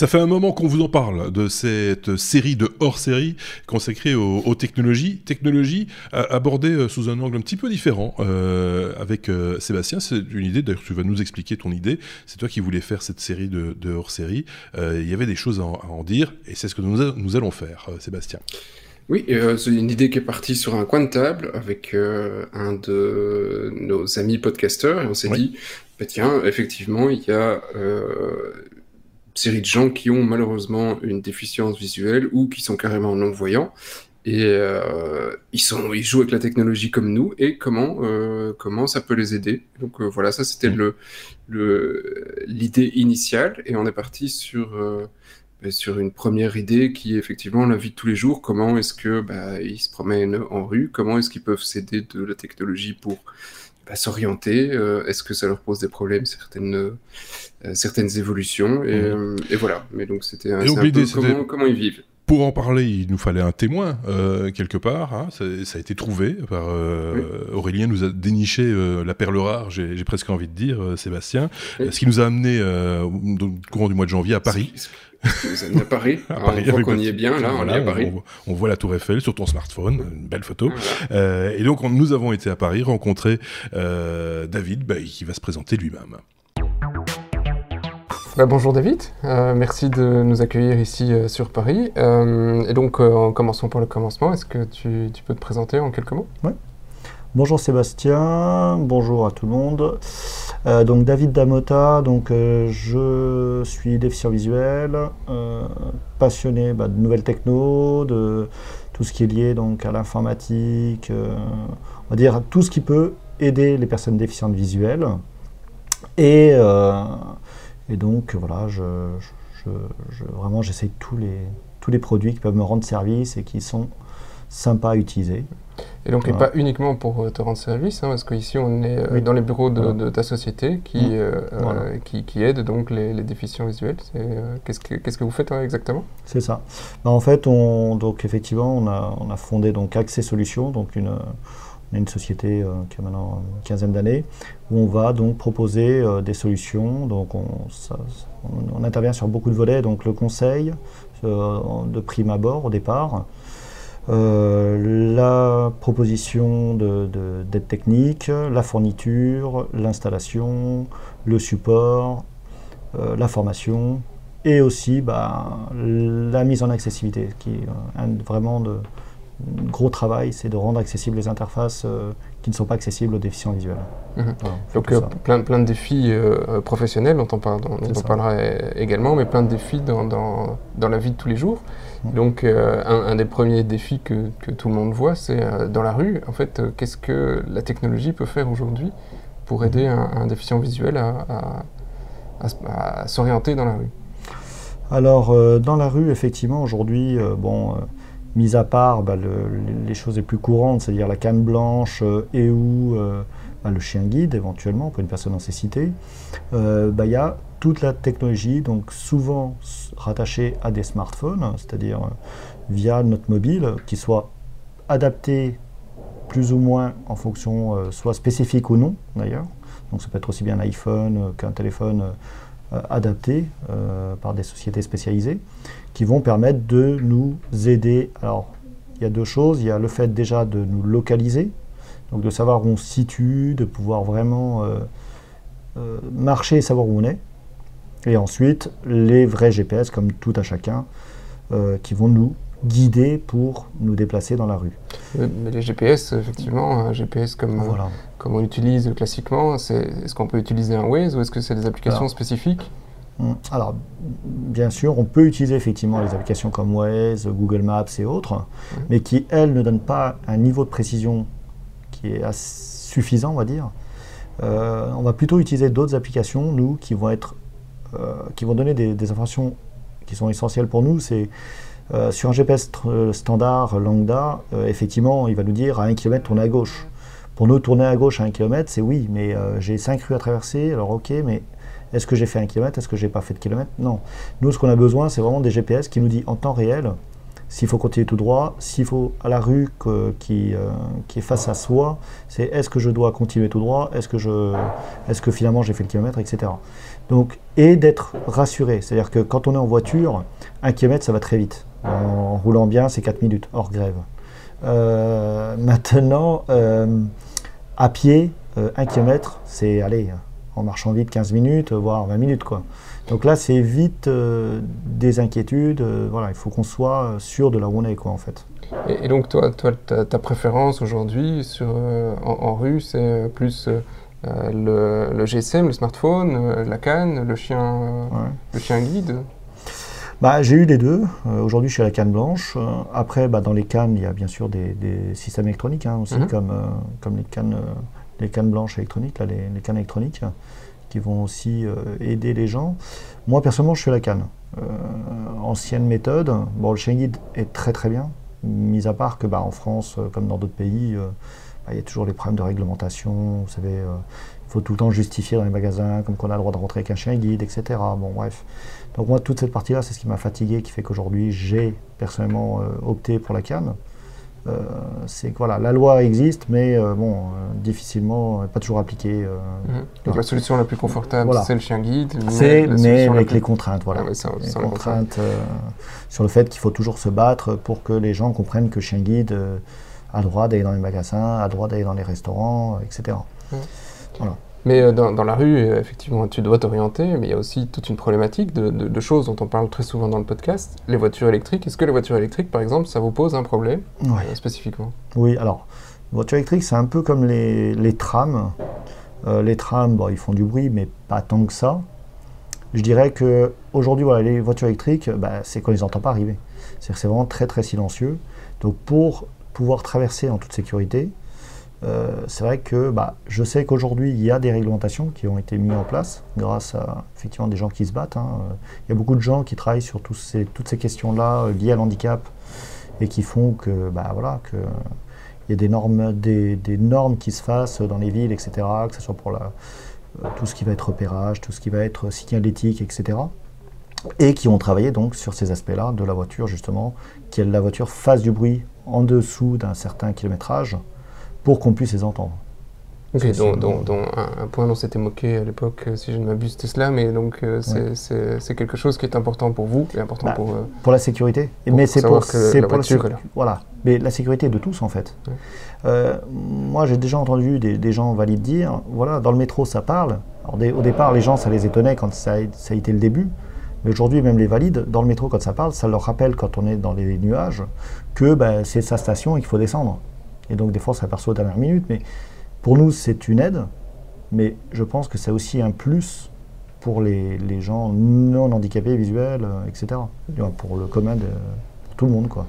Ça fait un moment qu'on vous en parle de cette série de hors-série consacrée aux, technologies. Technologies abordées euh, sous un angle un petit peu différent euh, avec euh, Sébastien. C'est une idée, d'ailleurs tu vas nous expliquer ton idée. C'est toi qui voulais faire cette série de, hors-série. il y avait des choses à en, dire et c'est ce que nous, nous allons faire, Sébastien. Oui, c'est une idée qui est partie sur un coin de table avec un de nos amis podcasteurs et on s'est dit, bah, tiens, effectivement, il y a série de gens qui ont malheureusement une déficience visuelle ou qui sont carrément non-voyants. Et euh, ils, jouent avec la technologie comme nous et comment, euh, ça peut les aider? Donc euh, voilà, ça c'était le, le, l'idée initiale et on est parti sur, ben, sur une première idée qui est effectivement la vie de tous les jours. Comment est-ce que bah, ils se promènent en rue? Comment est-ce qu'ils peuvent s'aider de la technologie pour bah, s'orienter Est-ce que ça leur pose des problèmes certaines euh, certaines évolutions. Et, euh, et, voilà. Mais donc c'était un, un peu comment, comment ils vivent pour en parler, il nous fallait un témoin euh, quelque part. Hein. Ça, ça, a été trouvé par Aurélien. Nous a déniché la perle rare. J'ai presque envie de dire, Sébastien. Ce qui nous a amené au courant du mois de janvier à Paris. À Paris. à Paris on voit qu'on y est bien là. on, est à Paris. On, voit la Tour Eiffel sur ton smartphone, une belle photo. et donc nous avons été à Paris rencontrer David, bah, qui va se présenter lui-même. Bah, bonjour David, euh, merci de nous accueillir ici euh, sur Paris. Euh, et donc, en commençons par le commencement. Est-ce que tu, peux te présenter en quelques mots? Oui. Bonjour Sébastien, bonjour à tout le monde. donc David Damota, donc je suis déficient visuel, passionné bah, de nouvelles techno, de tout ce qui est lié donc à l'informatique, on va dire tout ce qui peut aider les personnes déficientes visuelles. Et et donc voilà, je, vraiment j'essaye tous les, tous les produits qui peuvent me rendre service et qui sont sympas à utiliser. Et donc, et pas uniquement pour euh, te rendre service, hein, parce qu'ici, on est euh, dans les bureaux de, ta société qui, mmh. euh, qui, qui, aide donc les, déficients visuels. Qu'est-ce que, qu'est-ce que vous faites hein, exactement? C'est ça. Bah, en fait, on, donc, effectivement, on a, on a fondé donc Accès Solutions, donc une, une société qui a maintenant une quinzaine d'années, où on va donc proposer des solutions. Donc, on, on, intervient sur beaucoup de volets, donc le conseil de prime abord au départ, euh, la proposition d'aide de, technique, la fourniture, l'installation, le support, euh, la formation et aussi bah, la mise en accessibilité, qui est vraiment de, gros travail, c'est de rendre accessibles les interfaces euh, qui ne sont pas accessibles aux déficients visuels. Mhm. Donc plein, plein de défis professionnels dont on, parlera également, mais plein de défis dans, dans, dans la vie de tous les jours. Donc, euh, un, des premiers défis que, tout le monde voit, c'est euh, dans la rue, en fait, euh, qu'est-ce que la technologie peut faire aujourd'hui pour aider un, déficient visuel à, s'orienter dans la rue? Alors, dans la rue, effectivement, aujourd'hui, bon, mis à part bah, les choses les plus courantes, c'est-à-dire la canne blanche et ou bah, le chien guide, éventuellement, pour une personne en cécité, bah, il y a toute la technologie, donc souvent rattachée à des smartphones, c'est-à-dire euh, via notre mobile, qui soit adapté plus ou moins en fonction, euh, soit spécifique ou non d'ailleurs. Donc ça peut être aussi bien un iPhone euh, qu'un téléphone adapté par des sociétés spécialisées, qui vont permettre de nous aider. Alors il y a deux choses, il y a le fait déjà de nous localiser, donc de savoir où on se situe, de pouvoir vraiment marcher et savoir où on est. Et ensuite, les vrais GPS, comme tout à chacun, euh, qui vont nous guider pour nous déplacer dans la rue. Mais les GPS, effectivement, un GPS comme, comme on utilise classiquement, est-ce qu'on peut utiliser un Waze ou est-ce que c'est des applications spécifiques? Alors, bien sûr, on peut utiliser effectivement les applications comme Waze, Google Maps et autres, mais qui, elles, ne donnent pas un niveau de précision qui est suffisant, on va dire. Euh, on va plutôt utiliser d'autres applications, nous, qui vont être euh, qui vont donner des, informations qui sont essentielles pour nous. C'est euh, sur un GPS standard lambda, effectivement, il va nous dire à 1 km, tourner à gauche. Pour nous, tourner à gauche à 1 km, c'est oui, mais j'ai 5 rues à traverser, alors ok, mais est-ce que j'ai fait 1 km Est-ce que j'ai pas fait de kilomètre? Non. Nous, ce qu'on a besoin, c'est vraiment des GPS qui nous disent en temps réel s'il faut continuer tout droit, s'il faut à la rue qui, qui est face à soi, c'est est-ce que je dois continuer tout droit, est-ce que, est que finalement j'ai fait le kilomètre, etc. Donc, et d'être rassuré, c'est-à-dire que quand on est en voiture, un kilomètre ça va très vite. En roulant bien, c'est 4 minutes, hors grève. maintenant, à pied, un kilomètre, c'est aller en marchant vite 15 minutes, voire 20 minutes. Quoi. Donc là, c'est vite euh, des inquiétudes. Euh, voilà, il faut qu'on soit sûr de la où on est, quoi, en fait. Et, donc, toi, toi ta, préférence aujourd'hui euh, en, rue, c'est plus le, GSM, le smartphone, la canne, le chien, le chien guide? Bah, J'ai eu les deux. aujourd'hui, je suis à la canne blanche. après, bah, dans les cannes, il y a bien sûr des, systèmes électroniques hein, aussi, mhm. comme, comme les cannes les cannes blanches électroniques, là, les, cannes électroniques, qui vont aussi euh, aider les gens. Moi, personnellement, je suis à la canne. Euh, ancienne méthode. Bon, le guide est très très bien, mis à part que bah, en France, euh, comme dans d'autres pays, bah, il y a toujours les problèmes de réglementation. Vous savez, il faut tout le temps justifier dans les magasins, comme qu'on a le droit de rentrer avec un chien guide, etc. Bon, bref. Donc moi, toute cette partie-là, c'est ce qui m'a fatigué, qui fait qu'aujourd'hui, j'ai personnellement opté pour la canne. Euh, c'est que voilà, la loi existe, mais euh, bon, euh, difficilement, pas toujours appliquée. Mhm. Donc la solution la plus confortable, c'est le chien guide. C'est, mais, avec les contraintes, voilà. Ah les contraintes sur le fait qu'il faut toujours se battre pour que les gens comprennent que chien guide a droit d'aller dans les magasins, a droit d'aller dans les restaurants, etc. Voilà. Mais euh, dans, la rue, euh, effectivement, tu dois t'orienter, mais il y a aussi toute une problématique de, choses dont on parle très souvent dans le podcast. Les voitures électriques. Est-ce que les voitures électriques, par exemple, ça vous pose un problème euh, spécifiquement? Oui, alors, les voitures électriques, c'est un peu comme les, trams. les trams, bon, ils font du bruit, mais pas tant que ça. Je dirais que aujourd'hui, voilà, les voitures électriques, bah, c'est quand ils n'entendent pas arriver. C'est vraiment très très silencieux. Donc pour pouvoir traverser en toute sécurité, euh, c'est vrai que bah, je sais qu'aujourd'hui, il y a des réglementations qui ont été mises en place grâce à effectivement des gens qui se battent. Hein. Il y a beaucoup de gens qui travaillent sur toutes ces questions-là euh, liées à l'handicap et qui font que, bah, voilà, que y a des normes, des, normes qui se fassent dans les villes, etc., que ce soit pour euh, tout ce qui va être repérage, tout ce qui va être signalétique, etc., et qui ont travaillé donc sur ces aspects-là de la voiture, justement, que la voiture fasse du bruit en dessous d'un certain kilométrage, pour qu'on puisse les entendre. Ok, un, point dont s'était moqué à l'époque, euh, si je ne m'abuse, c'était cela, mais donc euh, c'est quelque chose qui est important pour vous et important bah, pour... Euh, pour la sécurité. mais c'est pour, que la voiture la, Voilà, mais la sécurité de tous en fait. moi j'ai déjà entendu des, gens valides dire, voilà, dans le métro ça parle. Alors, au départ les gens ça les étonnait quand ça a, ça a été le début, mais aujourd'hui, même les valides, dans le métro, quand ça parle, ça leur rappelle, quand on est dans les nuages, que ben, c'est sa station et qu'il faut descendre. Et donc, des fois, on s'aperçoit aux dernières minutes. Mais pour nous, c'est une aide. Mais je pense que c'est aussi un plus pour les, gens non handicapés visuels, euh, etc. Pour le commun, de, pour tout le monde, quoi.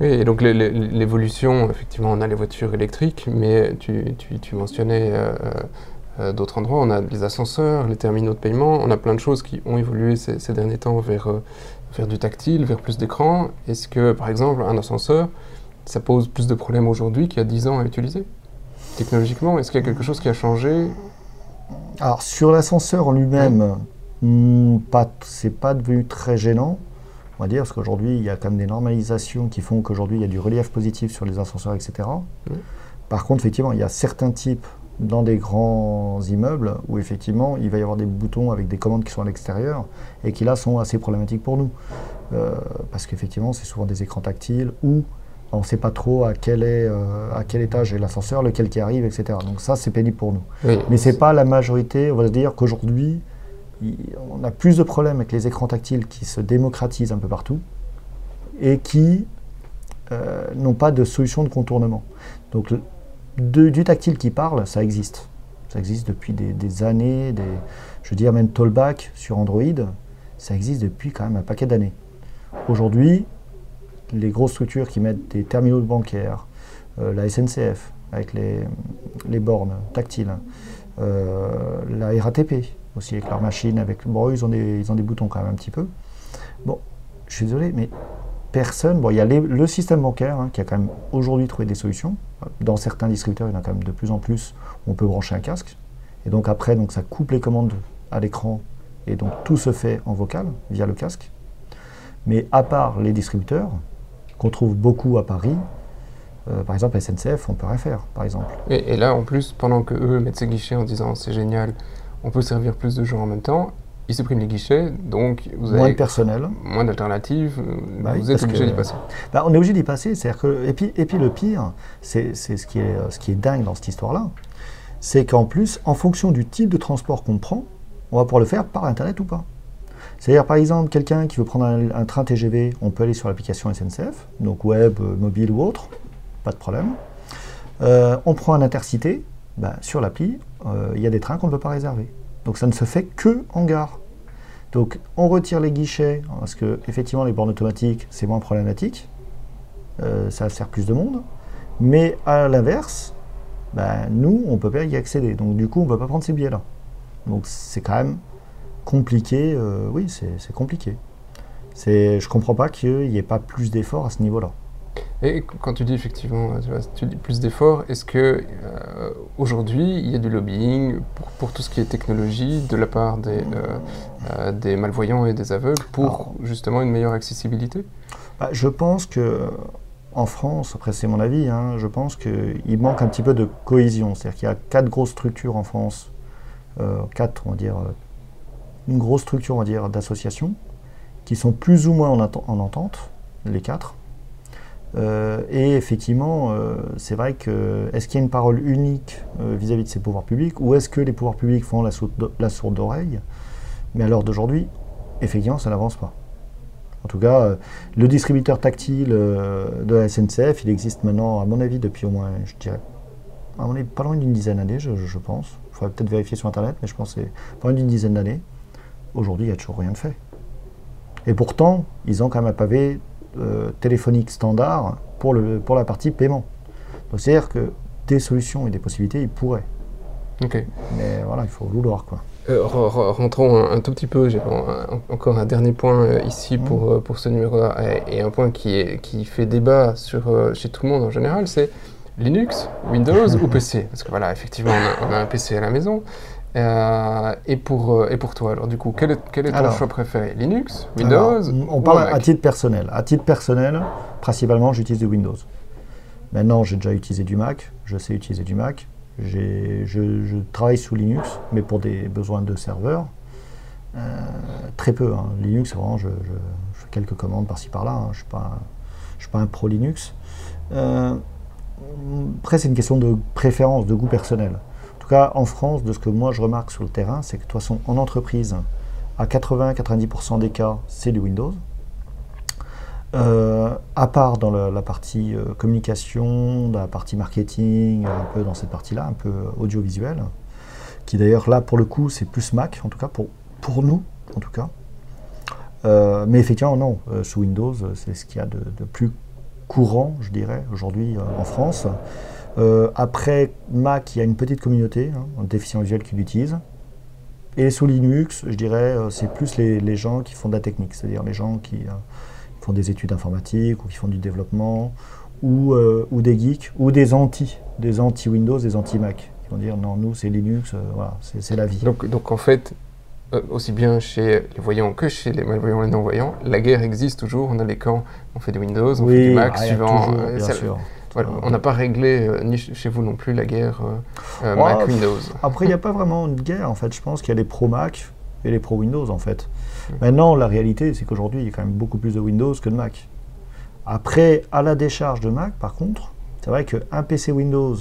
Oui, et donc l'évolution, effectivement, on a les voitures électriques, mais tu, mentionnais euh, euh, d'autres endroits, on a les ascenseurs, les terminaux de paiement, on a plein de choses qui ont évolué ces, ces derniers temps vers, vers du tactile, vers plus d'écran. Est-ce que, par exemple, un ascenseur, ça pose plus de problèmes aujourd'hui qu'il y a 10 ans à utiliser Technologiquement, est-ce qu'il y a quelque chose qui a changé? Alors, sur l'ascenseur en lui-même, hmm, pas, c'est pas devenu très gênant, on va dire, parce qu'aujourd'hui, il y a quand même des normalisations qui font qu'aujourd'hui, il y a du relief positif sur les ascenseurs, etc. Par contre, effectivement, il y a certains types dans des grands immeubles où effectivement il va y avoir des boutons avec des commandes qui sont à l'extérieur et qui là sont assez problématiques pour nous. Euh, parce qu'effectivement c'est souvent des écrans tactiles ou on ne sait pas trop à quel, est, euh, à quel étage est l'ascenseur, lequel qui arrive, etc. Donc ça, c'est pénible pour nous. Mais ce n'est pas la majorité. On va se dire qu'aujourd'hui, on a plus de problèmes avec les écrans tactiles qui se démocratisent un peu partout et qui euh, n'ont pas de solution de contournement. Donc du tactile qui parle, ça existe. Ça existe depuis des, années, des, je veux dire même Tollback sur Android, ça existe depuis quand même un paquet d'années. Aujourd'hui, les grosses structures qui mettent des terminaux bancaires, euh, la SNCF avec les, les bornes tactiles, euh, la RATP aussi avec leurs machines, avec, bon, ils ont, des, ils ont des boutons quand même un petit peu. Bon, je suis désolé, mais personne, bon, il y a le système bancaire hein, qui a quand même aujourd'hui trouvé des solutions. Dans certains distributeurs, il y en a quand même de plus en plus où on peut brancher un casque. Et donc après, donc, ça coupe les commandes à l'écran et donc tout se fait en vocal via le casque. Mais à part les distributeurs, qu'on trouve beaucoup à Paris. Euh, par exemple, SNCF, on peut rien faire, par exemple. Et, là, en plus, pendant que eux mettent ces guichets en disant c'est génial, on peut servir plus de gens en même temps, ils suppriment les guichets, donc vous avez moins de personnel, moins d'alternatives, bah vous êtes obligé d'y passer. Bah, on est obligé d'y passer, c'est-à-dire que et puis et puis le pire, c'est ce qui est ce qui est dingue dans cette histoire-là, c'est qu'en plus, en fonction du type de transport qu'on prend, on va pouvoir le faire par internet ou pas. C'est-à-dire, par exemple, quelqu'un qui veut prendre un, train TGV, on peut aller sur l'application SNCF, donc web, euh, mobile ou autre, pas de problème. Euh, on prend un intercité, bah, sur l'appli, euh, il y a des trains qu'on ne peut pas réserver. Donc ça ne se fait que en gare. Donc on retire les guichets, parce que effectivement les bornes automatiques, c'est moins problématique, ça sert plus de monde. Mais à l'inverse, bah, nous, on ne peut pas y accéder. Donc du coup, on ne peut pas prendre ces billets-là. Donc c'est quand même compliqué, euh, oui, c'est compliqué. Je ne comprends pas qu'il n'y ait pas plus d'efforts à ce niveau-là. Et quand tu dis effectivement, tu dis plus d'efforts, est-ce que euh, aujourd'hui il y a du lobbying pour, tout ce qui est technologie de la part des, euh, des malvoyants et des aveugles pour justement une meilleure accessibilité? bah, Je pense que en France, après c'est mon avis, hein, je pense qu'il manque un petit peu de cohésion. C'est-à-dire qu'il y a quatre grosses structures en France, quatre, on va dire, une grosse structure, on va dire, d'associations qui sont plus ou moins en, en entente, les quatre. Euh, et effectivement, euh, c'est vrai que est-ce qu'il y a une parole unique euh, vis-à-vis de ces pouvoirs publics ou est-ce que les pouvoirs publics font la, sourde oreille Mais à l'heure d'aujourd'hui, effectivement, ça n'avance pas. En tout cas, le distributeur tactile de la SNCF, il existe maintenant, à mon avis, depuis au moins, je dirais, est pas loin d'une dizaine d'années, je, je, pense. Il faudrait peut-être vérifier sur Internet, mais je pense que c'est pas loin d'une dizaine d'années. Aujourd'hui, il n'y a toujours rien de fait. Et pourtant, ils ont quand même un pavé euh, téléphonique standard pour, le, pour la partie paiement. Donc c'est-à-dire que des solutions et des possibilités, ils pourraient. Ok. Mais voilà, il faut vouloir quoi. Euh, rentrons un, tout petit peu, j'ai encore un dernier point euh, ici mmh. pour, pour ce numéro-là, et, un point qui, est, qui fait débat sur, chez tout le monde en général, c'est Linux, Windows ou PC Parce que voilà, effectivement, on a, un PC à la maison, euh, et, pour, euh, et pour toi, alors du coup, quel est, quel est ton choix préféré? Linux? Windows? On parle à titre personnel. À titre personnel, principalement, j'utilise du Windows. Maintenant, j'ai déjà utilisé du Mac, je sais utiliser du Mac. Je, je, travaille sous Linux, mais pour des besoins de serveurs. Euh, très peu. Hein. Linux, vraiment, je, fais quelques commandes par-ci par-là. Hein. Je ne suis, suis, pas un pro Linux. après, c'est une question de préférence, de goût personnel en France, de ce que moi je remarque sur le terrain, c'est que de toute façon, en entreprise, à 80-90% des cas, c'est du Windows. Euh, à part dans la, partie euh, communication, dans la partie marketing, un peu dans cette partie-là, un peu audiovisuel, qui d'ailleurs là pour le coup c'est plus Mac, en tout cas pour, pour nous en tout cas. Euh, mais effectivement non, sous Windows c'est ce qu'il y a de, plus courant, je dirais, aujourd'hui en France. Euh, après Mac, il y a une petite communauté, hein, un déficient visuel qui l'utilise. Et sous Linux, je dirais, euh, c'est plus les, gens qui font de la technique, c'est-à-dire les gens qui euh, font des études informatiques ou qui font du développement, ou, ou des geeks, ou des anti, des anti-Windows, des anti-Mac, qui vont dire non, nous c'est Linux, voilà, c'est la vie. Donc, donc en fait, aussi bien chez les voyants que chez les malvoyants et les non-voyants, la guerre existe toujours, on a les camps, on fait du Windows, on fait du Mac, ah, suivant. Toujours, bien sûr on n'a pas réglé, euh, ni chez vous non plus, la guerre euh, euh, Mac Windows. Après, il n'y a pas vraiment une guerre, en fait. Je pense qu'il y a les pro Mac et les pro Windows, en fait. Maintenant, la réalité, c'est qu'aujourd'hui, il y a quand même beaucoup plus de Windows que de Mac. Après, à la décharge de Mac, par contre, c'est vrai qu'un PC Windows,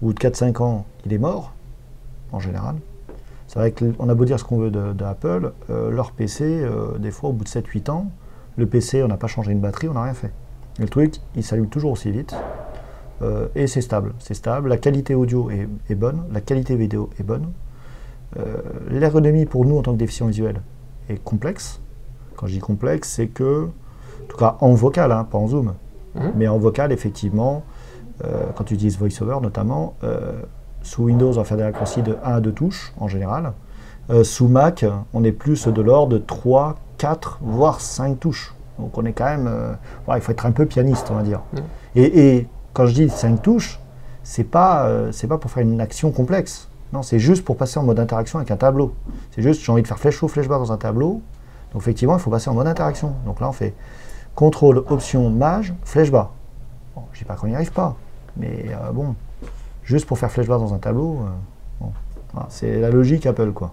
au bout de 4-5 ans, il est mort, en général. C'est vrai qu'on a beau dire ce qu'on veut d'Apple, leur PC, des fois, au bout de 7-8 ans, le PC, on n'a pas changé une batterie, on n'a rien fait. le truc, il s'allume toujours aussi vite. Euh, et c'est stable. C'est stable. La qualité audio est, bonne, la qualité vidéo est bonne. Euh, l'ergonomie pour nous en tant que déficients visuels est complexe. Quand je dis complexe, c'est que, en tout cas en vocal, hein, pas en zoom, mhm. mais en vocal, effectivement, euh, quand tu utilises VoiceOver notamment, sous Windows, on va faire des raccourcis de 1 à 2 touches en général. sous Mac, on est plus de l'ordre de 3, 4, voire 5 touches. Donc on est quand même. il faut être un peu pianiste, on va dire. Mhm. et quand je dis 5 touches, c'est pas, euh, pas pour faire une action complexe. Non, c'est juste pour passer en mode interaction avec un tableau. C'est juste, j'ai envie de faire flèche haut, flèche bas dans un tableau. Donc effectivement, il faut passer en mode interaction. Donc là, on fait Contrôle, option, mage, flèche bas. Bon, je dis pas qu'on n'y arrive pas, mais euh, bon, juste pour faire flèche bas dans un tableau, c'est la logique Apple, quoi.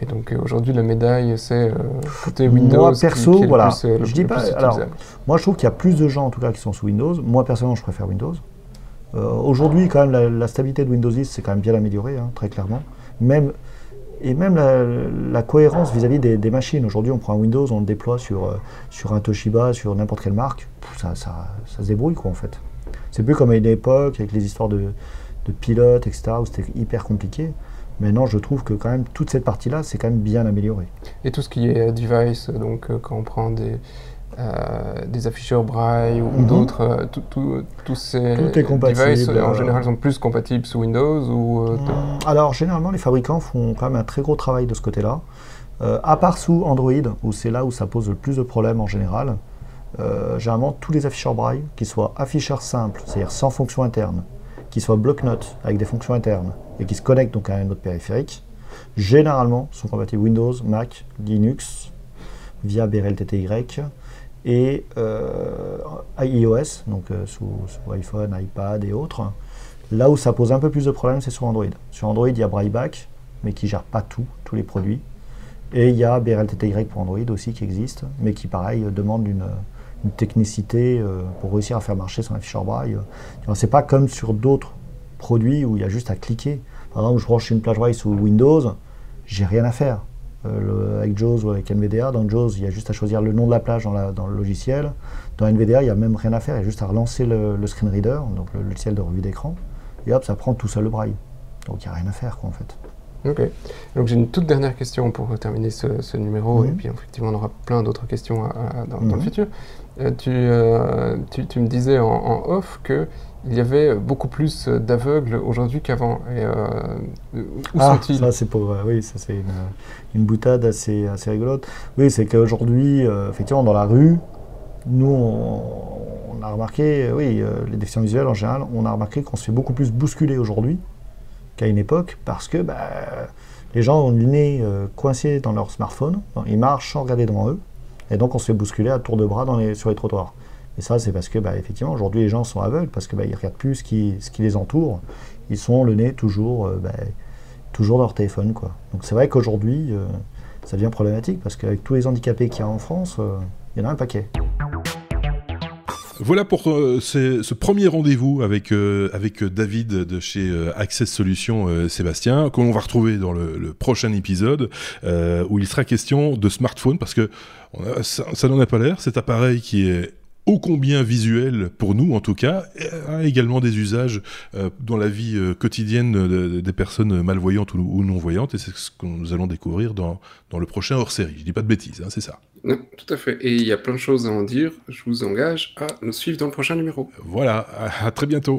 Et donc aujourd'hui, la médaille, c'est côté Windows. Moi, perso, voilà. je dis pas. Alors, moi, je trouve qu'il y a plus de gens, en tout cas, qui sont sous Windows. Moi, personnellement, je préfère Windows. aujourd'hui, quand même, la, stabilité de Windows 10, c'est quand même bien amélioré, hein, très clairement. Même et même la, cohérence vis-à-vis des, machines. Aujourd'hui, on prend un Windows, on le déploie sur, euh, sur un Toshiba, sur n'importe quelle marque, ça, ça, ça, se débrouille quoi en fait. C'est plus comme à une époque avec les histoires de, de pilotes, etc., où c'était hyper compliqué. Maintenant, je trouve que quand même toute cette partie-là, c'est quand même bien amélioré. Et tout ce qui est device, donc euh, quand on prend des, euh, des afficheurs braille ou mhm. d'autres, euh, tous ces devices en général sont plus compatibles sous Windows ou euh, mm, Alors généralement les fabricants font quand même un très gros travail de ce côté-là. à part sous Android, où c'est là où ça pose le plus de problèmes en général, généralement tous les afficheurs braille, qu'ils soient afficheurs simples, c'est-à-dire sans fonction interne, qu'ils soient bloc-notes avec des fonctions internes et qui se connectent donc à un autre périphérique, généralement sont compatibles Windows, Mac, Linux, via BRLTTY, et euh, iOS, donc euh, sous, iPhone, iPad et autres. Là où ça pose un peu plus de problèmes, c'est sur Android. Sur Android, il y a Brailleback, mais qui gère pas tout, tous les produits. Et il y a BRLTTY pour Android aussi qui existe, mais qui, pareil, demande une, technicité euh, pour réussir à faire marcher son afficheur braille. C'est pas comme sur d'autres produits où il y a juste à cliquer. Par exemple, je branche une plage braille sous Windows, j'ai rien à faire. Euh, avec JAWS ou avec NVDA. Dans JAWS, il y a juste à choisir le nom de la plage dans, dans le logiciel. Dans NVDA, il n'y a même rien à faire, il y a juste à relancer le, screen reader, donc le logiciel de revue d'écran, et hop, ça prend tout seul le braille. Donc il n'y a rien à faire, quoi, en fait. Ok. Donc j'ai une toute dernière question pour terminer ce, numéro, et mhm. puis effectivement on aura plein d'autres questions dans, le mhm. futur. Euh, euh, tu, tu, me disais en, en off que il y avait beaucoup plus d'aveugles aujourd'hui qu'avant. Et euh, où ah, sont-ils? Ça, c'est pour. Euh, oui, ça, c'est une, une, boutade assez, assez rigolote. Oui, c'est qu'aujourd'hui, euh, effectivement, dans la rue, nous, on, a remarqué, oui, les déficients visuels en général, on a remarqué qu'on se fait beaucoup plus bousculer aujourd'hui qu'à une époque parce que bah, les gens ont le nez coincé dans leur smartphone, ils marchent sans regarder devant eux, et donc on se fait bousculer à tour de bras dans les, sur les trottoirs. Et ça, c'est parce que, bah, effectivement, aujourd'hui, les gens sont aveugles parce qu'ils bah, ne regardent plus ce qui, les entoure. Ils sont le nez toujours, euh, bah, toujours dans leur téléphone. Donc c'est vrai qu'aujourd'hui, euh, ça devient problématique parce qu'avec tous les handicapés qu'il y a en France, euh, il y en a un paquet. Voilà pour ce premier rendez-vous avec, avec David de chez Access Solutions Sébastien, qu'on va retrouver dans le, prochain épisode, où il sera question de smartphone, parce que ça, ça n'en a pas l'air, cet appareil qui est ô combien visuel pour nous en tout cas, a également des usages euh, dans la vie euh, quotidienne des personnes malvoyantes ou, non-voyantes, et c'est ce que nous allons découvrir dans, dans le prochain hors-série. Je dis pas de bêtises, hein, c'est ça. Non, tout à fait. Et il y a plein de choses à en dire. Je vous engage à nous suivre dans le prochain numéro. Voilà, à très bientôt.